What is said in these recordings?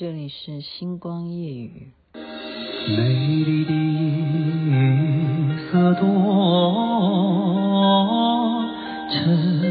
这里是星光夜雨。美丽的夜色多沉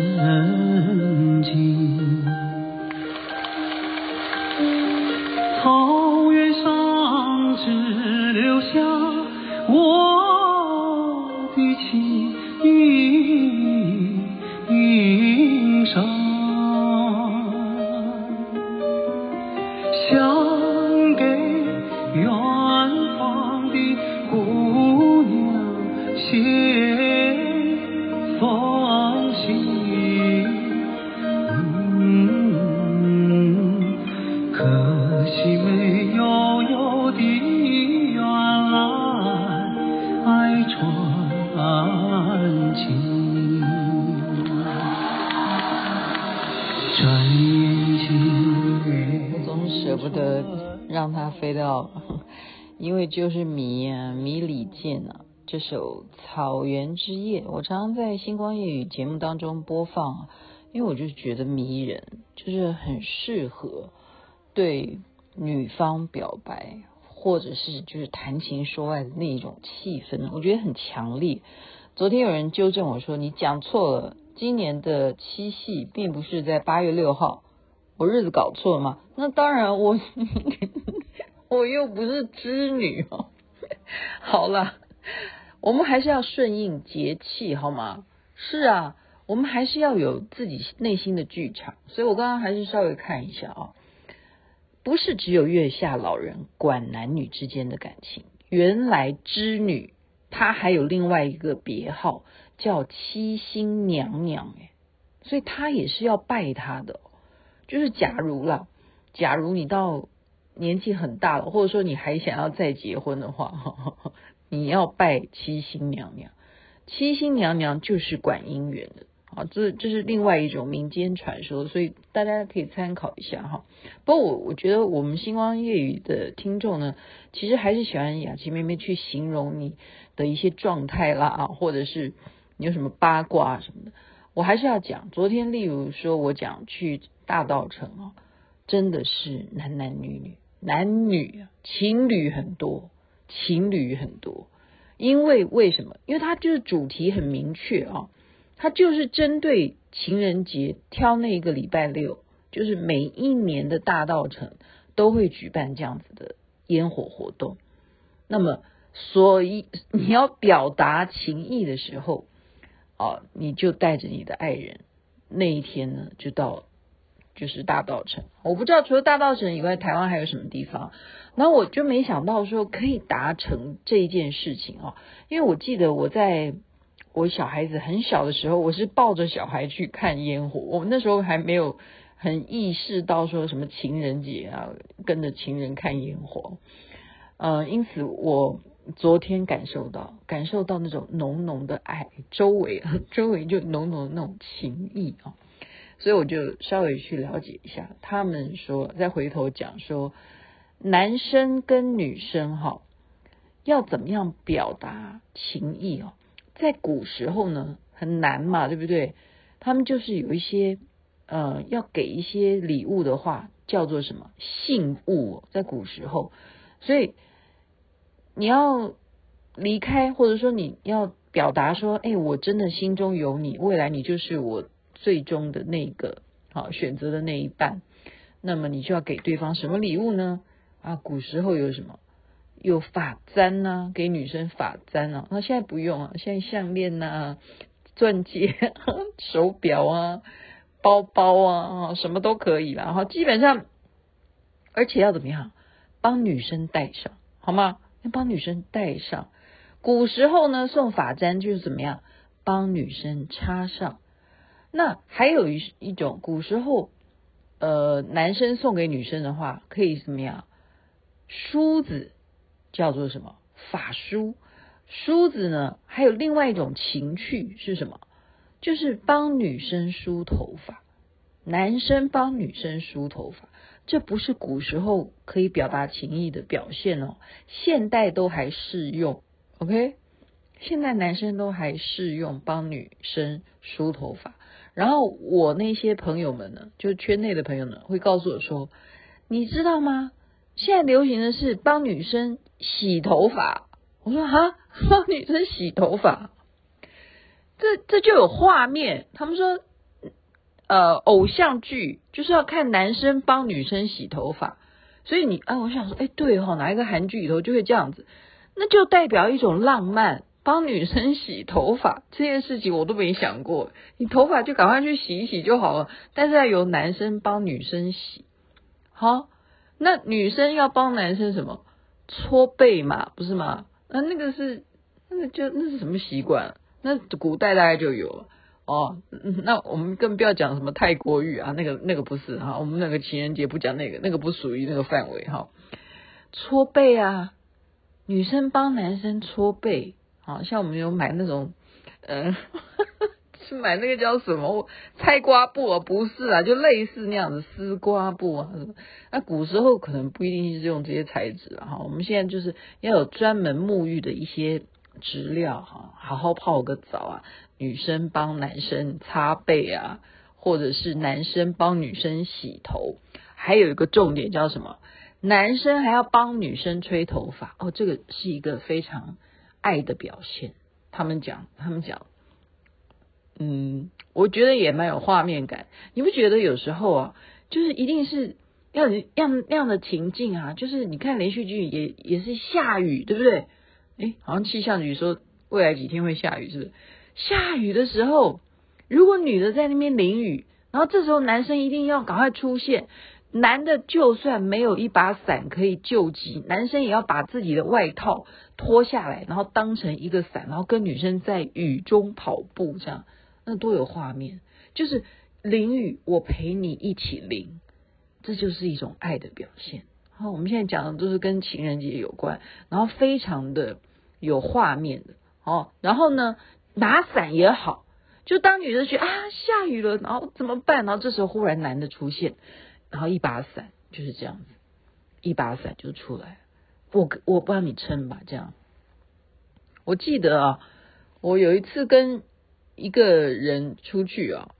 因为就是迷啊，迷李健啊，这首《草原之夜》，我常常在星光夜语节目当中播放，因为我就觉得迷人，就是很适合对女方表白，或者是就是谈情说爱的那一种气氛，我觉得很强烈。昨天有人纠正我说，你讲错了，今年的七夕并不是在八月六号。我日子搞错了吗？那当然，我 我又不是织女哦。好了，我们还是要顺应节气，好吗？是啊，我们还是要有自己内心的剧场。所以我刚刚还是稍微看一下啊，不是只有月下老人管男女之间的感情，原来织女她还有另外一个别号叫七星娘娘哎，所以她也是要拜她的。就是假如啦，假如你到年纪很大了，或者说你还想要再结婚的话，你要拜七星娘娘。七星娘娘就是管姻缘的啊，这这是另外一种民间传说，所以大家可以参考一下哈。不过我我觉得我们星光夜语的听众呢，其实还是喜欢雅琪妹妹去形容你的一些状态啦啊，或者是你有什么八卦什么的。我还是要讲，昨天例如说我讲去。大稻埕哦，真的是男男女女，男女情侣很多，情侣很多。因为为什么？因为它就是主题很明确啊，它就是针对情人节挑那个礼拜六，就是每一年的大稻城都会举办这样子的烟火活动。那么，所以你要表达情意的时候，啊，你就带着你的爱人，那一天呢，就到。就是大稻城，我不知道除了大稻城以外，台湾还有什么地方。然后我就没想到说可以达成这一件事情哦，因为我记得我在我小孩子很小的时候，我是抱着小孩去看烟火，我们那时候还没有很意识到说什么情人节啊，跟着情人看烟火。呃，因此我昨天感受到感受到那种浓浓的爱，周围 周围就浓浓的那种情谊啊。所以我就稍微去了解一下，他们说再回头讲说，男生跟女生哈要怎么样表达情意哦，在古时候呢很难嘛，对不对？他们就是有一些呃要给一些礼物的话，叫做什么信物，在古时候，所以你要离开，或者说你要表达说，哎，我真的心中有你，未来你就是我。最终的那个好选择的那一半，那么你就要给对方什么礼物呢？啊，古时候有什么？有发簪呐、给女生发簪啊。那现在不用啊，现在项链呐、钻戒、手表啊、包包啊，什么都可以了。哈，基本上，而且要怎么样？帮女生戴上，好吗？要帮女生戴上。古时候呢，送发簪就是怎么样？帮女生插上。那还有一一种古时候，呃，男生送给女生的话，可以怎么样？梳子叫做什么？发梳。梳子呢，还有另外一种情趣是什么？就是帮女生梳头发。男生帮女生梳头发，这不是古时候可以表达情意的表现哦，现代都还适用。OK，现在男生都还适用帮女生梳头发。然后我那些朋友们呢，就圈内的朋友呢，会告诉我说，你知道吗？现在流行的是帮女生洗头发。我说哈，帮女生洗头发，这这就有画面。他们说，呃，偶像剧就是要看男生帮女生洗头发，所以你啊，我想说，哎，对哈、哦，哪一个韩剧里头就会这样子，那就代表一种浪漫。帮女生洗头发这件事情我都没想过，你头发就赶快去洗一洗就好了。但是要由男生帮女生洗，好，那女生要帮男生什么？搓背嘛，不是吗？那那个是，那个就那是什么习惯？那古代大概就有了哦。那我们更不要讲什么泰国浴啊，那个那个不是哈。我们那个情人节不讲那个，那个不属于那个范围哈。搓背啊，女生帮男生搓背。好像我们有买那种，嗯、呃，是买那个叫什么菜瓜布啊？不是啊，就类似那样的丝瓜布啊。那古时候可能不一定是用这些材质啊。哈，我们现在就是要有专门沐浴的一些质料哈，好好泡个澡啊。女生帮男生擦背啊，或者是男生帮女生洗头，还有一个重点叫什么？男生还要帮女生吹头发哦，这个是一个非常。爱的表现，他们讲，他们讲，嗯，我觉得也蛮有画面感。你不觉得有时候啊，就是一定是要样那样的情境啊，就是你看连续剧也也是下雨，对不对？诶，好像气象局说未来几天会下雨，是不是？下雨的时候，如果女的在那边淋雨，然后这时候男生一定要赶快出现。男的就算没有一把伞可以救急，男生也要把自己的外套脱下来，然后当成一个伞，然后跟女生在雨中跑步，这样那多有画面。就是淋雨，我陪你一起淋，这就是一种爱的表现。好，我们现在讲的都是跟情人节有关，然后非常的有画面的。哦，然后呢，拿伞也好，就当女生觉得啊下雨了，然后怎么办？然后这时候忽然男的出现。然后一把伞就是这样子，一把伞就出来，我我帮你撑吧，这样。我记得啊，我有一次跟一个人出去啊，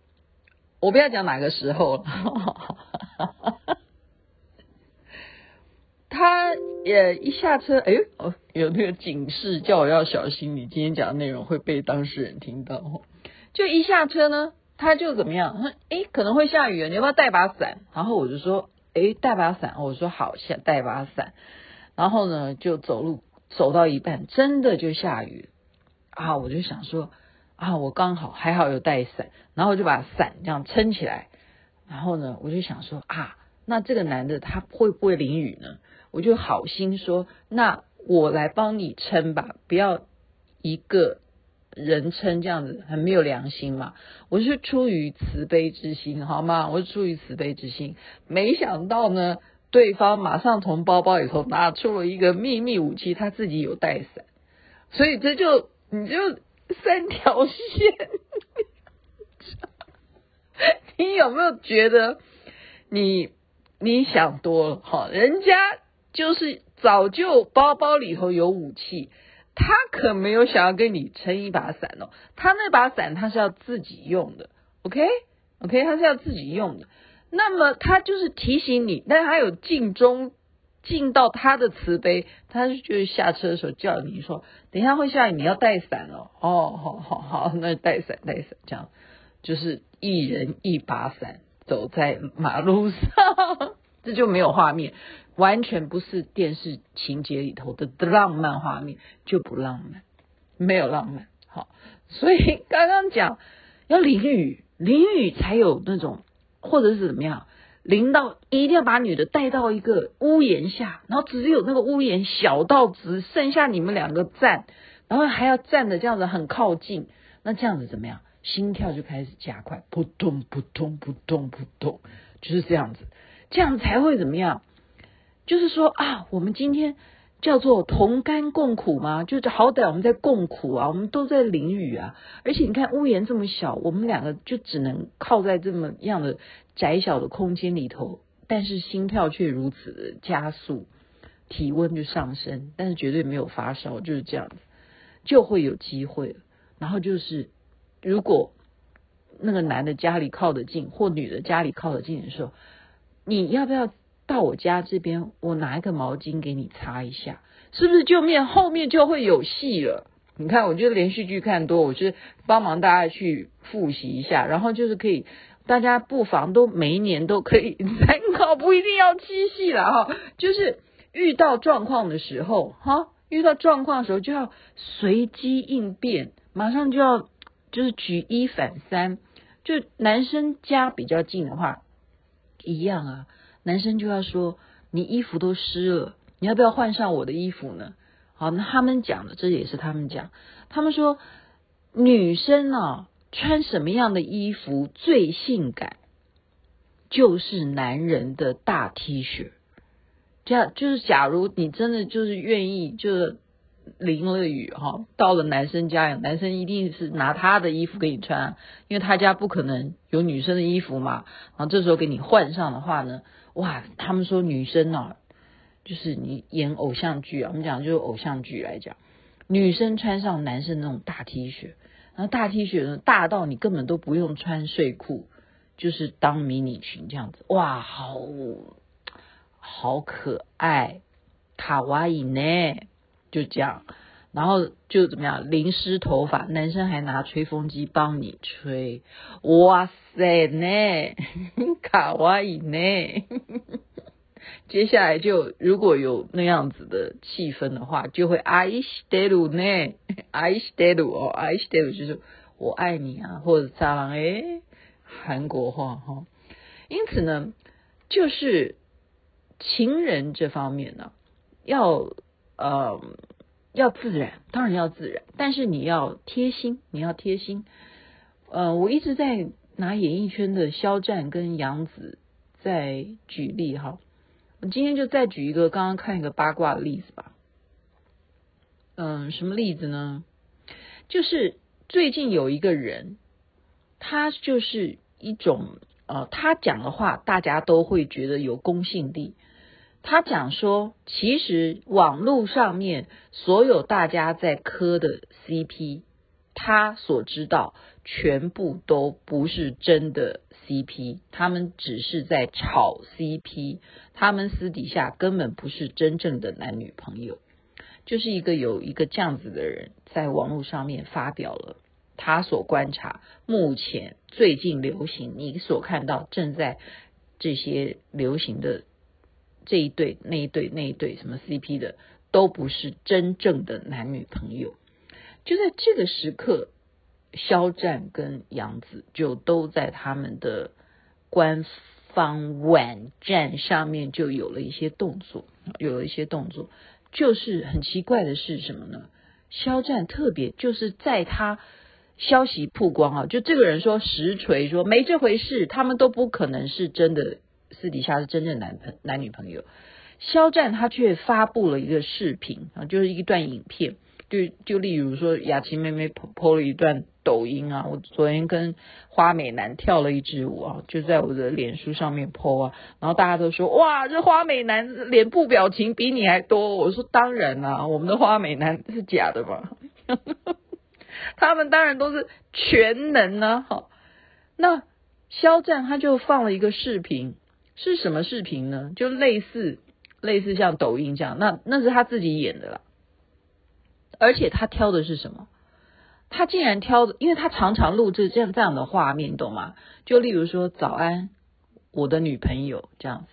我不要讲哪个时候了，他也一下车，哎哦，有那个警示叫我要小心，你今天讲的内容会被当事人听到。就一下车呢。他就怎么样？诶，可能会下雨，你要不要带把伞？然后我就说，诶，带把伞。我说好，下带把伞。然后呢，就走路走到一半，真的就下雨啊！我就想说啊，我刚好还好有带伞，然后就把伞这样撑起来。然后呢，我就想说啊，那这个男的他会不会淋雨呢？我就好心说，那我来帮你撑吧，不要一个。人称这样子很没有良心嘛？我是出于慈悲之心，好吗？我是出于慈悲之心，没想到呢，对方马上从包包里头拿出了一个秘密武器，他自己有带伞，所以这就你就三条线，你有没有觉得你你想多了？好，人家就是早就包包里头有武器。他可没有想要跟你撑一把伞哦，他那把伞他是要自己用的，OK OK，他是要自己用的。那么他就是提醒你，但他有尽忠，尽到他的慈悲，他就是下车的时候叫你说，等一下会下雨，你要带伞哦。哦，好好好，那带伞带伞，这样。就是一人一把伞走在马路上，这就没有画面。完全不是电视情节里头的浪漫画面，就不浪漫，没有浪漫。好，所以刚刚讲要淋雨，淋雨才有那种，或者是怎么样，淋到一定要把女的带到一个屋檐下，然后只有那个屋檐小到只剩下你们两个站，然后还要站的这样子很靠近，那这样子怎么样？心跳就开始加快，扑通扑通扑通扑通，就是这样子，这样才会怎么样？就是说啊，我们今天叫做同甘共苦嘛，就是好歹我们在共苦啊，我们都在淋雨啊，而且你看屋檐这么小，我们两个就只能靠在这么样的窄小的空间里头，但是心跳却如此的加速，体温就上升，但是绝对没有发烧，就是这样子，就会有机会。然后就是如果那个男的家里靠得近，或女的家里靠得近的时候，你要不要？到我家这边，我拿一个毛巾给你擦一下，是不是就面后面就会有戏了？你看，我觉得连续剧看多，我是帮忙大家去复习一下，然后就是可以，大家不妨都每一年都可以参考，不一定要七夕了哈，就是遇到状况的时候哈，遇到状况的时候就要随机应变，马上就要就是举一反三，就男生家比较近的话，一样啊，男生就要说你衣服都湿了，你要不要换上我的衣服呢？好，那他们讲的，这也是他们讲。他们说，女生啊，穿什么样的衣服最性感，就是男人的大 T 恤。这样就是，假如你真的就是愿意，就是淋了雨哈，到了男生家，男生一定是拿他的衣服给你穿，因为他家不可能有女生的衣服嘛。然后这时候给你换上的话呢，哇，他们说女生啊。就是你演偶像剧啊，我们讲就是偶像剧来讲，女生穿上男生那种大 T 恤，然后大 T 恤呢大到你根本都不用穿睡裤，就是当迷你裙这样子，哇，好好可爱，卡哇伊呢，就这样，然后就怎么样淋湿头发，男生还拿吹风机帮你吹，哇塞呢，卡哇伊呢。接下来就如果有那样子的气氛的话，就会爱してるね，爱してる哦，爱してる就是我爱你啊，或者撒浪诶，韩国话哈。因此呢，就是情人这方面呢，要 呃要自然，当然要自然，但是你要贴心，你要贴心。呃，我一直在拿演艺圈的肖战跟杨紫在举例哈。我今天就再举一个刚刚看一个八卦的例子吧。嗯，什么例子呢？就是最近有一个人，他就是一种呃，他讲的话大家都会觉得有公信力。他讲说，其实网络上面所有大家在磕的 CP，他所知道全部都不是真的。CP，他们只是在炒 CP，他们私底下根本不是真正的男女朋友，就是一个有一个这样子的人在网络上面发表了他所观察目前最近流行，你所看到正在这些流行的这一对那一对那一对什么 CP 的，都不是真正的男女朋友，就在这个时刻。肖战跟杨紫就都在他们的官方网站上面就有了一些动作，有了一些动作，就是很奇怪的是什么呢？肖战特别就是在他消息曝光啊，就这个人说实锤说没这回事，他们都不可能是真的，私底下是真正男朋男女朋友。肖战他却发布了一个视频啊，就是一段影片。就就例如说，雅琪妹妹 PO 了一段抖音啊，我昨天跟花美男跳了一支舞啊，就在我的脸书上面 PO 啊，然后大家都说哇，这花美男脸部表情比你还多。我说当然啊，我们的花美男是假的嘛，他们当然都是全能啊。好，那肖战他就放了一个视频，是什么视频呢？就类似类似像抖音这样，那那是他自己演的啦。而且他挑的是什么？他竟然挑的，因为他常常录制这样这样的画面，懂吗？就例如说“早安，我的女朋友”这样子。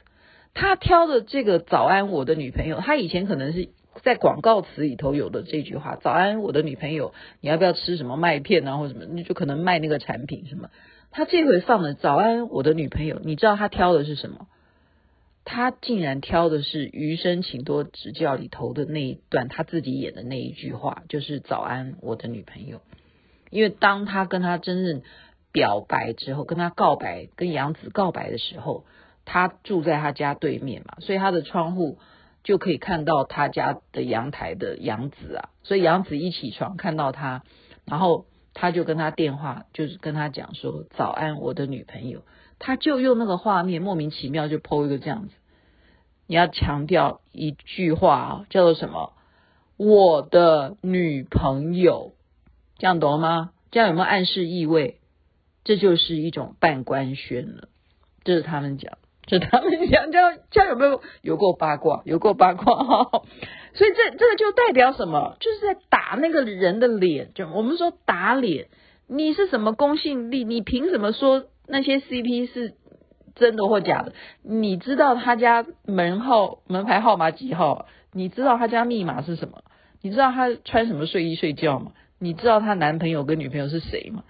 他挑的这个“早安，我的女朋友”，他以前可能是在广告词里头有的这句话：“早安，我的女朋友，你要不要吃什么麦片啊，或什么？”你就可能卖那个产品什么。他这回放的“早安，我的女朋友”，你知道他挑的是什么？他竟然挑的是《余生，请多指教》里头的那一段，他自己演的那一句话，就是“早安，我的女朋友”。因为当他跟他真正表白之后，跟他告白，跟杨紫告白的时候，他住在他家对面嘛，所以他的窗户就可以看到他家的阳台的杨紫啊。所以杨紫一起床看到他，然后他就跟他电话，就是跟他讲说：“早安，我的女朋友。”他就用那个画面莫名其妙就 PO 一个这样子，你要强调一句话啊，叫做什么？我的女朋友，这样懂了吗？这样有没有暗示意味？这就是一种半官宣了，这是他们讲。就他们讲，这这有没有有够八卦？有够八卦哈！所以这这个就代表什么？就是在打那个人的脸。就我们说打脸，你是什么公信力？你凭什么说那些 CP 是真的或假的？你知道他家门号门牌号码几号？你知道他家密码是什么？你知道他穿什么睡衣睡觉吗？你知道他男朋友跟女朋友是谁吗？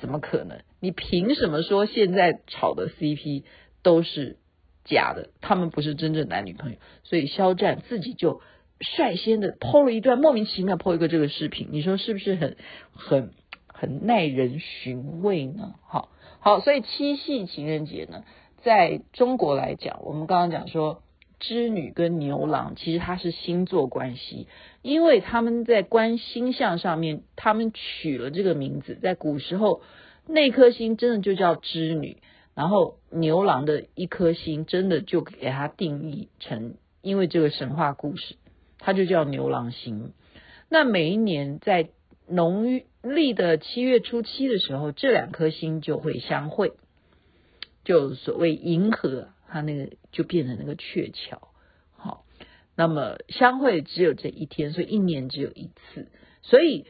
怎么可能？你凭什么说现在炒的 CP？都是假的，他们不是真正男女朋友，所以肖战自己就率先的 PO 了一段莫名其妙 PO 一个这个视频，你说是不是很很很耐人寻味呢？好，好，所以七夕情人节呢，在中国来讲，我们刚刚讲说织女跟牛郎其实它是星座关系，因为他们在观星象上面，他们取了这个名字，在古时候那颗星真的就叫织女。然后牛郎的一颗星真的就给它定义成，因为这个神话故事，它就叫牛郎星。那每一年在农历的七月初七的时候，这两颗星就会相会，就所谓银河，它那个就变成那个鹊桥。好，那么相会只有这一天，所以一年只有一次。所以，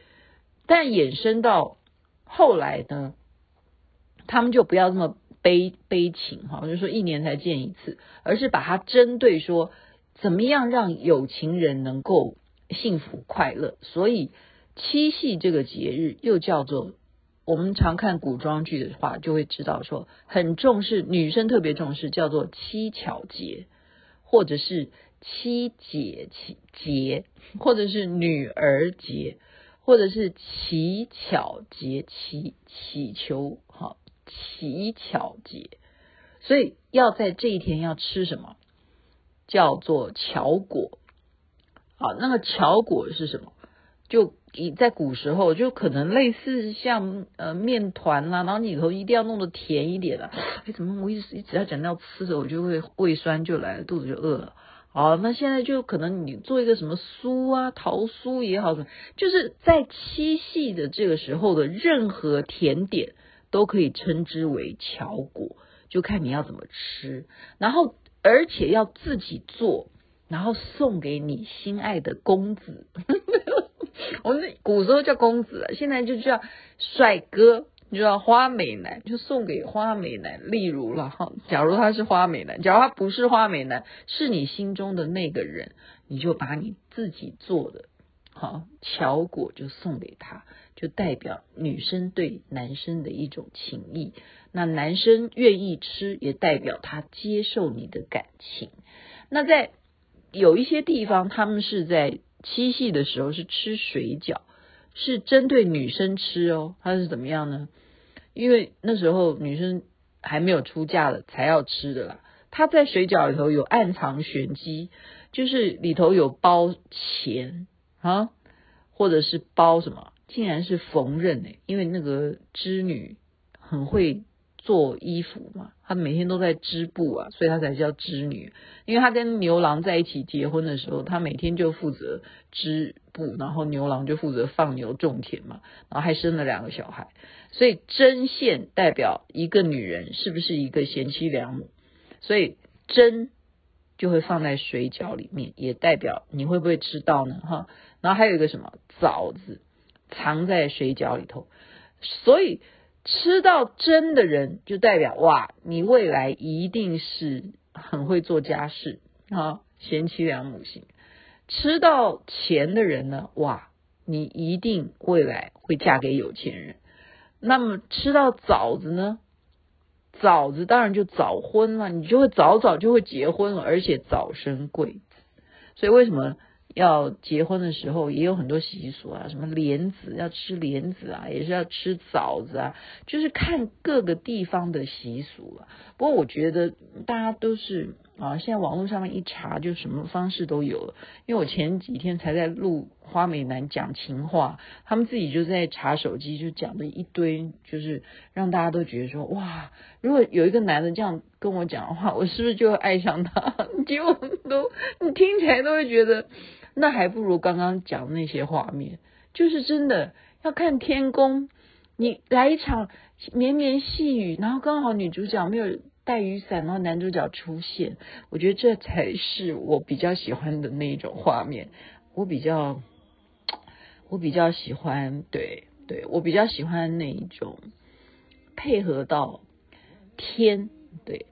但衍生到后来呢，他们就不要这么。悲悲情哈，就说一年才见一次，而是把它针对说怎么样让有情人能够幸福快乐。所以七夕这个节日又叫做，我们常看古装剧的话，就会知道说很重视，女生特别重视，叫做七巧节，或者是七姐节，或者是女儿节，或者是乞巧节，乞乞求。乞巧节，所以要在这一天要吃什么？叫做巧果。好，那个巧果是什么？就以在古时候就可能类似像呃面团啦，然后里头一定要弄得甜一点的。哎，怎么我一直一直要讲到吃的，我就会胃酸就来了，肚子就饿了。好，那现在就可能你做一个什么酥啊，桃酥也好，就是在七夕的这个时候的任何甜点。都可以称之为巧果，就看你要怎么吃。然后，而且要自己做，然后送给你心爱的公子。我们古时候叫公子，现在就叫帅哥，你知道花美男，就送给花美男。例如了哈，假如他是花美男，假如他不是花美男，是你心中的那个人，你就把你自己做的好巧果就送给他。就代表女生对男生的一种情谊，那男生愿意吃，也代表他接受你的感情。那在有一些地方，他们是在七夕的时候是吃水饺，是针对女生吃哦。他是怎么样呢？因为那时候女生还没有出嫁了，才要吃的啦。他在水饺里头有暗藏玄机，就是里头有包钱啊，或者是包什么？竟然是缝纫诶，因为那个织女很会做衣服嘛，她每天都在织布啊，所以她才叫织女。因为她跟牛郎在一起结婚的时候，她每天就负责织布，然后牛郎就负责放牛种田嘛，然后还生了两个小孩。所以针线代表一个女人是不是一个贤妻良母，所以针就会放在水饺里面，也代表你会不会吃到呢？哈，然后还有一个什么枣子。藏在水饺里头，所以吃到针的人就代表哇，你未来一定是很会做家事啊，贤妻良母型。吃到钱的人呢，哇，你一定未来会嫁给有钱人。那么吃到枣子呢，枣子当然就早婚了，你就会早早就会结婚了，而且早生贵子。所以为什么？要结婚的时候也有很多习俗啊，什么莲子要吃莲子啊，也是要吃枣子啊，就是看各个地方的习俗啊。不过我觉得大家都是啊，现在网络上面一查，就什么方式都有了。因为我前几天才在录花美男讲情话，他们自己就在查手机，就讲了一堆，就是让大家都觉得说哇，如果有一个男的这样跟我讲的话，我是不是就会爱上他？结果都你听起来都会觉得。那还不如刚刚讲那些画面，就是真的要看天宫。你来一场绵绵细雨，然后刚好女主角没有带雨伞，然后男主角出现，我觉得这才是我比较喜欢的那一种画面。我比较，我比较喜欢，对对，我比较喜欢那一种配合到天，对，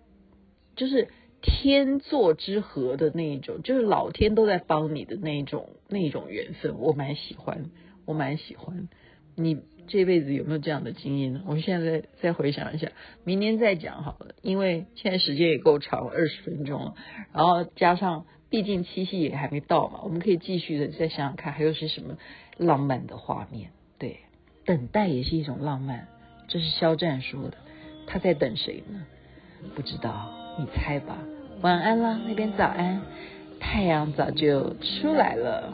就是天作之合的那一种，就是老天都在帮你的那一种那一种缘分，我蛮喜欢，我蛮喜欢。你这辈子有没有这样的经验呢？我们现在再再回想一下，明年再讲好了，因为现在时间也够长了，二十分钟了，然后加上。毕竟七夕也还没到嘛，我们可以继续的再想想看，还有些什么浪漫的画面？对，等待也是一种浪漫，这是肖战说的。他在等谁呢？不知道，你猜吧。晚安啦，那边早安，太阳早就出来了。